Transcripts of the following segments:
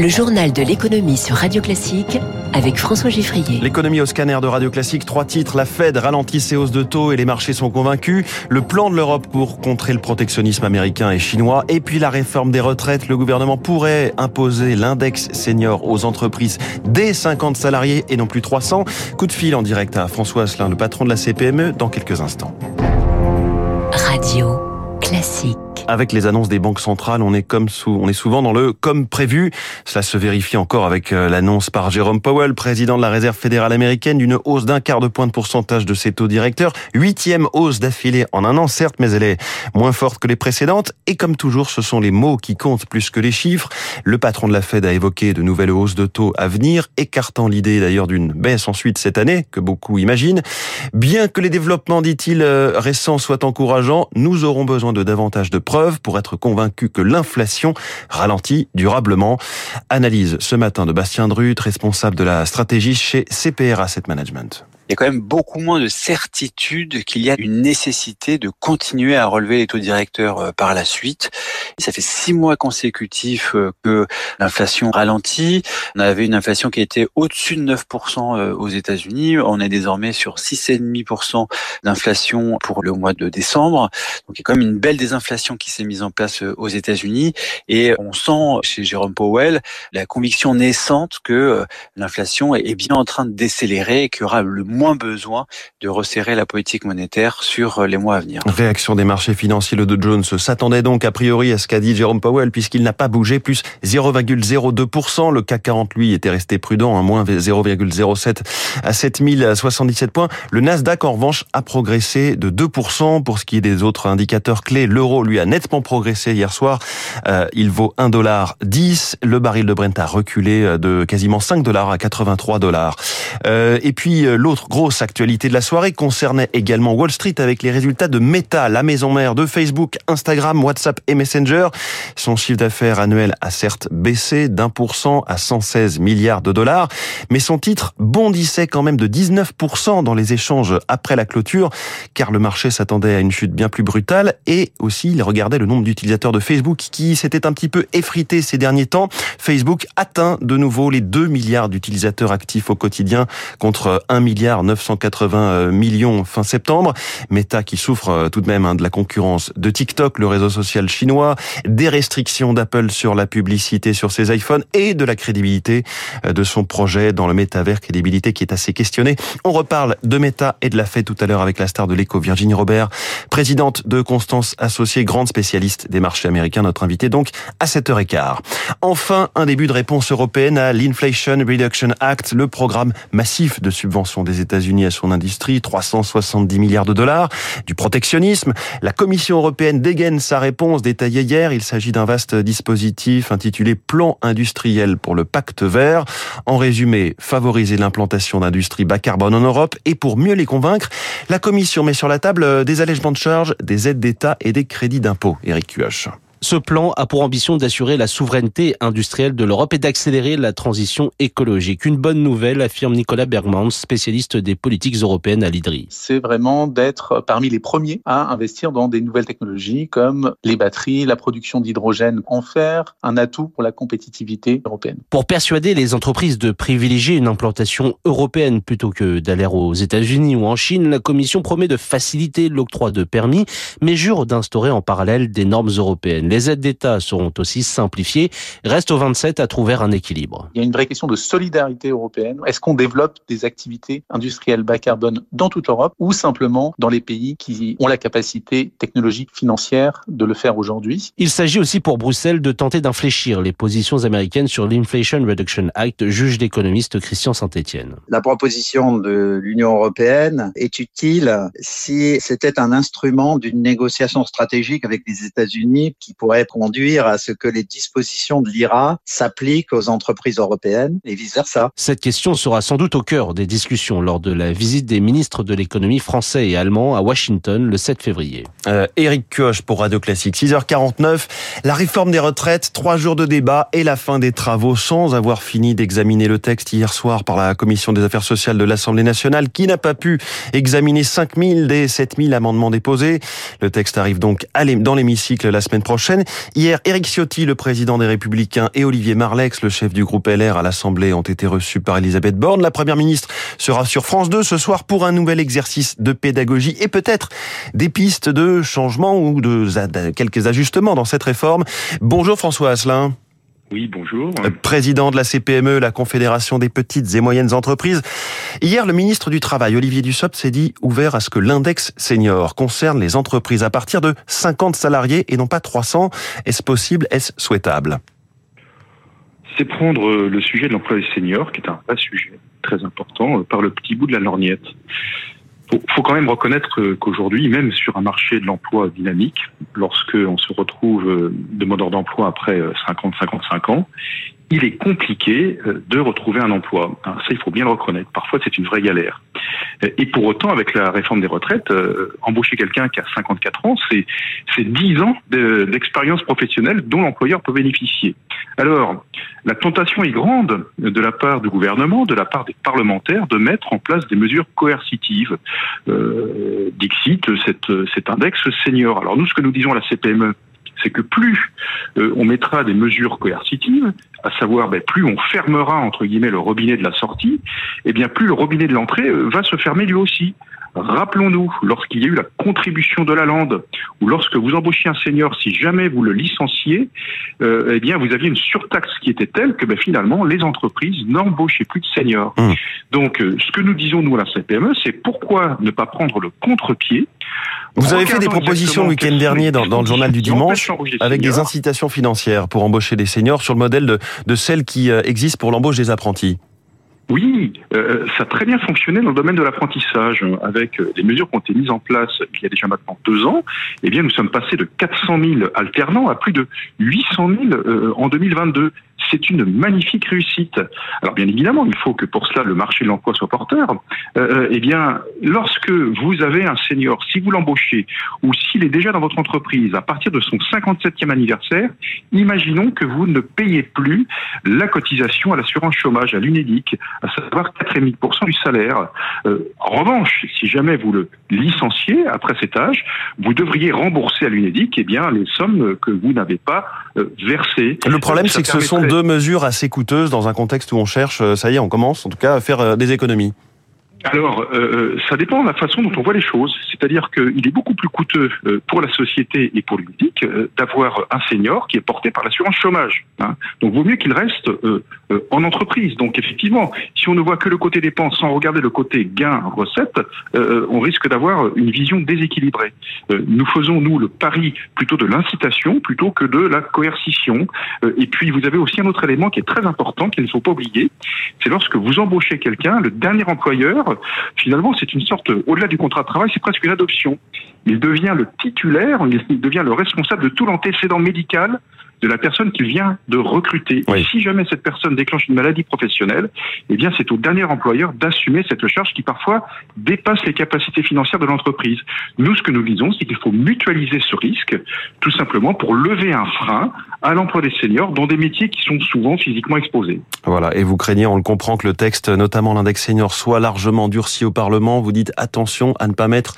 Le journal de l'économie sur Radio Classique avec François Giffrier. L'économie au scanner de Radio Classique, trois titres. La Fed ralentit ses hausses de taux et les marchés sont convaincus. Le plan de l'Europe pour contrer le protectionnisme américain et chinois. Et puis la réforme des retraites. Le gouvernement pourrait imposer l'index senior aux entreprises dès 50 salariés et non plus 300. Coup de fil en direct à François Asselin, le patron de la CPME, dans quelques instants. Radio Classique. Avec les annonces des banques centrales, on est comme sous, on est souvent dans le comme prévu. Cela se vérifie encore avec euh, l'annonce par Jérôme Powell, président de la Réserve fédérale américaine, d'une hausse d'un quart de point de pourcentage de ses taux directeurs. Huitième hausse d'affilée en un an, certes, mais elle est moins forte que les précédentes. Et comme toujours, ce sont les mots qui comptent plus que les chiffres. Le patron de la Fed a évoqué de nouvelles hausses de taux à venir, écartant l'idée d'ailleurs d'une baisse ensuite cette année, que beaucoup imaginent. Bien que les développements, dit-il, euh, récents soient encourageants, nous aurons besoin de davantage de preuves pour être convaincu que l'inflation ralentit durablement. Analyse ce matin de Bastien Drut, responsable de la stratégie chez CPR Asset Management il y a quand même beaucoup moins de certitude qu'il y a une nécessité de continuer à relever les taux directeurs euh, par la suite. Ça fait six mois consécutifs euh, que l'inflation ralentit. On avait une inflation qui était au-dessus de 9% euh, aux États-Unis. On est désormais sur 6,5% d'inflation pour le mois de décembre. Donc il y a quand même une belle désinflation qui s'est mise en place aux États-Unis. Et on sent chez Jérôme Powell la conviction naissante que l'inflation est bien en train de décélérer et qu'il y aura le moins besoin de resserrer la politique monétaire sur euh, les mois à venir. Réaction des marchés financiers, le Dow Jones s'attendait donc a priori à ce qu'a dit Jérôme Powell puisqu'il n'a pas bougé, plus 0,02%. Le CAC 40, lui, était resté prudent, à moins 0,07 à 7077 points. Le Nasdaq, en revanche, a progressé de 2%. Pour ce qui est des autres indicateurs clés, l'euro, lui, a nettement progressé hier soir. Euh, il vaut 1,10$. Le baril de Brent a reculé de quasiment 5 dollars à 83 dollars. Euh, et puis, l'autre grosse actualité de la soirée concernait également Wall Street avec les résultats de Meta, la maison mère de Facebook, Instagram, WhatsApp et Messenger. Son chiffre d'affaires annuel a certes baissé d'un pour cent à 116 milliards de dollars, mais son titre bondissait quand même de 19% dans les échanges après la clôture, car le marché s'attendait à une chute bien plus brutale et aussi il regardait le nombre d'utilisateurs de Facebook qui s'était un petit peu effrité ces derniers temps. Facebook atteint de nouveau les 2 milliards d'utilisateurs actifs au quotidien contre 1 milliard 980 euh, millions fin septembre. Meta qui souffre euh, tout de même hein, de la concurrence de TikTok, le réseau social chinois, des restrictions d'Apple sur la publicité sur ses iPhones et de la crédibilité euh, de son projet dans le métavers, crédibilité qui est assez questionnée. On reparle de Meta et de la fête tout à l'heure avec la star de l'écho Virginie Robert, présidente de Constance Associée, grande spécialiste des marchés américains, notre invité donc à 7h15. Enfin, un début de réponse européenne à l'Inflation Reduction Act, le programme massif de subvention des États-Unis à son industrie, 370 milliards de dollars, du protectionnisme. La Commission européenne dégaine sa réponse détaillée hier. Il s'agit d'un vaste dispositif intitulé Plan industriel pour le pacte vert. En résumé, favoriser l'implantation d'industries bas carbone en Europe et pour mieux les convaincre, la Commission met sur la table des allègements de charges, des aides d'État et des crédits d'impôt. Éric Cuoche. Ce plan a pour ambition d'assurer la souveraineté industrielle de l'Europe et d'accélérer la transition écologique. Une bonne nouvelle, affirme Nicolas Bergmans, spécialiste des politiques européennes à l'IDRI. C'est vraiment d'être parmi les premiers à investir dans des nouvelles technologies comme les batteries, la production d'hydrogène, en faire un atout pour la compétitivité européenne. Pour persuader les entreprises de privilégier une implantation européenne plutôt que d'aller aux États-Unis ou en Chine, la Commission promet de faciliter l'octroi de permis, mais jure d'instaurer en parallèle des normes européennes. Les aides d'État seront aussi simplifiées. Reste aux 27 à trouver un équilibre. Il y a une vraie question de solidarité européenne. Est-ce qu'on développe des activités industrielles bas carbone dans toute l'Europe ou simplement dans les pays qui ont la capacité technologique financière de le faire aujourd'hui? Il s'agit aussi pour Bruxelles de tenter d'infléchir les positions américaines sur l'Inflation Reduction Act, juge l'économiste Christian Saint-Etienne. La proposition de l'Union européenne est utile si c'était un instrument d'une négociation stratégique avec les États-Unis qui pourrait conduire à ce que les dispositions de l'IRA s'appliquent aux entreprises européennes et vice-versa. Cette question sera sans doute au cœur des discussions lors de la visite des ministres de l'économie français et allemand à Washington le 7 février. Euh, Eric Koch pour Radio Classique, 6h49. La réforme des retraites, trois jours de débat et la fin des travaux sans avoir fini d'examiner le texte hier soir par la Commission des affaires sociales de l'Assemblée nationale qui n'a pas pu examiner 5000 des 7000 amendements déposés. Le texte arrive donc dans l'hémicycle la semaine prochaine Hier, Éric Ciotti, le président des Républicains, et Olivier Marlex, le chef du groupe LR à l'Assemblée, ont été reçus par Elisabeth Borne. La première ministre sera sur France 2 ce soir pour un nouvel exercice de pédagogie et peut-être des pistes de changement ou de quelques ajustements dans cette réforme. Bonjour François Asselin. Oui, bonjour. Euh, président de la CPME, la Confédération des petites et moyennes entreprises. Hier, le ministre du Travail, Olivier Dussopt, s'est dit ouvert à ce que l'index senior concerne les entreprises à partir de 50 salariés et non pas 300. Est-ce possible? Est-ce souhaitable? C'est prendre le sujet de l'emploi des seniors, qui est un vrai sujet très important, euh, par le petit bout de la lorgnette faut, faut quand même reconnaître qu'aujourd'hui, même sur un marché de l'emploi dynamique, lorsque on se retrouve euh, demandeur d'emploi après 50-55 euh, ans, il est compliqué euh, de retrouver un emploi. Hein, ça, il faut bien le reconnaître. Parfois, c'est une vraie galère. Et pour autant, avec la réforme des retraites, embaucher quelqu'un qui a 54 ans, c'est 10 ans d'expérience professionnelle dont l'employeur peut bénéficier. Alors, la tentation est grande de la part du gouvernement, de la part des parlementaires, de mettre en place des mesures coercitives. Euh, Dixit, cet index senior. Alors nous, ce que nous disons à la CPME, c'est que plus euh, on mettra des mesures coercitives, à savoir ben, plus on fermera entre guillemets le robinet de la sortie, et eh bien plus le robinet de l'entrée euh, va se fermer lui aussi. Rappelons-nous, lorsqu'il y a eu la contribution de la lande, ou lorsque vous embauchiez un senior, si jamais vous le licenciez, euh, eh bien vous aviez une surtaxe qui était telle que ben, finalement les entreprises n'embauchaient plus de seniors. Mmh. Donc euh, ce que nous disons nous à la CPME, c'est pourquoi ne pas prendre le contre-pied vous avez fait des propositions le week-end dernier dans, dans, le journal du dimanche avec des incitations financières pour embaucher des seniors sur le modèle de, de celles qui euh, existent pour l'embauche des apprentis. Oui, euh, ça a très bien fonctionné dans le domaine de l'apprentissage, avec euh, des mesures qui ont été mises en place il y a déjà maintenant deux ans. Eh bien, nous sommes passés de 400 000 alternants à plus de 800 000 euh, en 2022 c'est une magnifique réussite. Alors bien évidemment, il faut que pour cela le marché de l'emploi soit porteur. Euh, euh, eh bien, lorsque vous avez un senior, si vous l'embauchez ou s'il est déjà dans votre entreprise à partir de son 57e anniversaire, imaginons que vous ne payez plus la cotisation à l'assurance chômage, à l'UNEDIC, à savoir 4,5% du salaire. Euh, en revanche, si jamais vous le licenciez après cet âge, vous devriez rembourser à l'UNEDIC eh bien les sommes que vous n'avez pas versées. Le problème, c'est que ce sont deux mesures assez coûteuses dans un contexte où on cherche, euh, ça y est, on commence en tout cas à faire euh, des économies alors, euh, ça dépend de la façon dont on voit les choses. C'est-à-dire qu'il est beaucoup plus coûteux pour la société et pour l'UNIC d'avoir un senior qui est porté par l'assurance chômage. Hein. Donc, vaut mieux qu'il reste en entreprise. Donc, effectivement, si on ne voit que le côté dépenses sans regarder le côté gain-recette, on risque d'avoir une vision déséquilibrée. nous faisons, nous, le pari plutôt de l'incitation plutôt que de la coercition. et puis, vous avez aussi un autre élément qui est très important, qu'il ne faut pas oublier. C'est lorsque vous embauchez quelqu'un, le dernier employeur, finalement, c'est une sorte, au-delà du contrat de travail, c'est presque une adoption. Il devient le titulaire, il devient le responsable de tout l'antécédent médical de la personne qu'il vient de recruter. Et si jamais cette personne déclenche une maladie professionnelle, eh bien, c'est au dernier employeur d'assumer cette charge qui parfois dépasse les capacités financières de l'entreprise. Nous, ce que nous disons, c'est qu'il faut mutualiser ce risque, tout simplement pour lever un frein à l'emploi des seniors dans des métiers qui sont souvent physiquement exposés. Voilà. Et vous craignez, on le comprend, que le texte, notamment l'index senior, soit largement durci au Parlement. Vous dites attention à ne pas mettre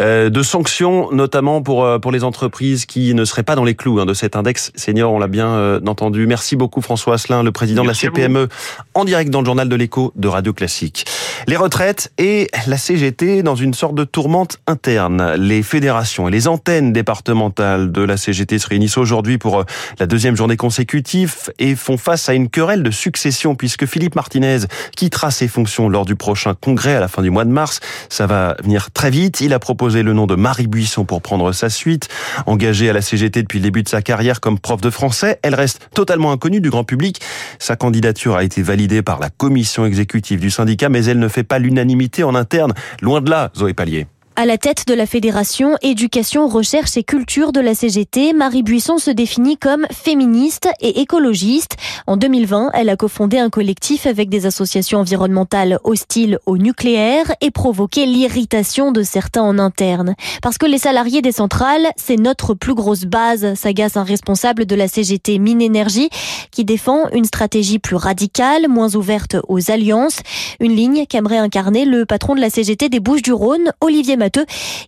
euh, de sanctions, notamment pour, euh, pour les entreprises qui ne seraient pas dans les clous hein, de cet index senior, on l'a bien euh, entendu. Merci beaucoup François Asselin, le président de la CPME, en direct dans le journal de l'écho de Radio Classique. Les retraites et la CGT dans une sorte de tourmente interne. Les fédérations et les antennes départementales de la CGT se réunissent aujourd'hui pour la deuxième journée consécutive et font face à une querelle de succession puisque Philippe Martinez quittera ses fonctions lors du prochain congrès à la fin du mois de mars. Ça va venir très vite. Il a proposé le nom de Marie Buisson pour prendre sa suite. Engagée à la CGT depuis le début de sa carrière comme prof de français, elle reste totalement inconnue du grand public. Sa candidature a été validée par la commission exécutive du syndicat, mais elle ne fait pas l'unanimité en interne. Loin de là, Zoé Pallier. À la tête de la Fédération Éducation, Recherche et Culture de la CGT, Marie Buisson se définit comme féministe et écologiste. En 2020, elle a cofondé un collectif avec des associations environnementales hostiles au nucléaire et provoqué l'irritation de certains en interne. Parce que les salariés des centrales, c'est notre plus grosse base, s'agace un responsable de la CGT Mine Énergie qui défend une stratégie plus radicale, moins ouverte aux alliances. Une ligne qu'aimerait incarner le patron de la CGT des Bouches du Rhône, Olivier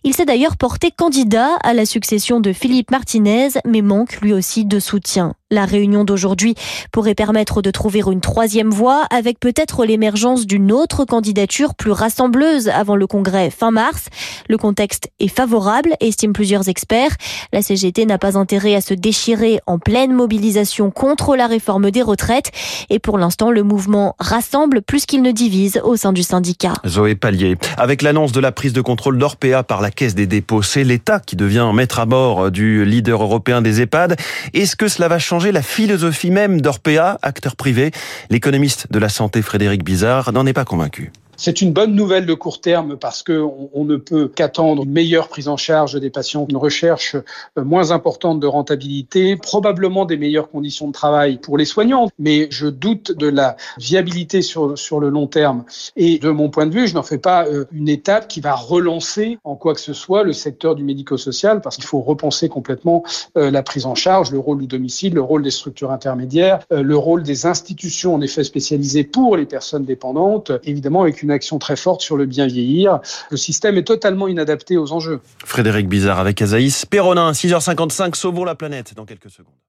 Il s'est d'ailleurs porté candidat à la succession de Philippe Martinez, mais manque lui aussi de soutien. La réunion d'aujourd'hui pourrait permettre de trouver une troisième voie avec peut-être l'émergence d'une autre candidature plus rassembleuse avant le congrès fin mars. Le contexte est favorable, estiment plusieurs experts. La CGT n'a pas intérêt à se déchirer en pleine mobilisation contre la réforme des retraites. Et pour l'instant, le mouvement rassemble plus qu'il ne divise au sein du syndicat. Zoé Pallier. Avec l'annonce de la prise de contrôle d'Orpea par la Caisse des dépôts, c'est l'État qui devient maître à bord du leader européen des EHPAD. Est-ce que cela va changer la philosophie même d'Orpea, acteur privé. L'économiste de la santé Frédéric Bizarre n'en est pas convaincu. C'est une bonne nouvelle de court terme parce que on, ne peut qu'attendre une meilleure prise en charge des patients, une recherche euh, moins importante de rentabilité, probablement des meilleures conditions de travail pour les soignants. Mais je doute de la viabilité sur, sur le long terme. Et de mon point de vue, je n'en fais pas euh, une étape qui va relancer en quoi que ce soit le secteur du médico-social parce qu'il faut repenser complètement euh, la prise en charge, le rôle du domicile, le rôle des structures intermédiaires, le rôle des institutions en effet spécialisées pour les personnes dépendantes, évidemment avec une action très forte sur le bien vieillir. Le système est totalement inadapté aux enjeux. Frédéric Bizarre avec Azaïs Perronin, 6h55, sauvons la planète dans quelques secondes.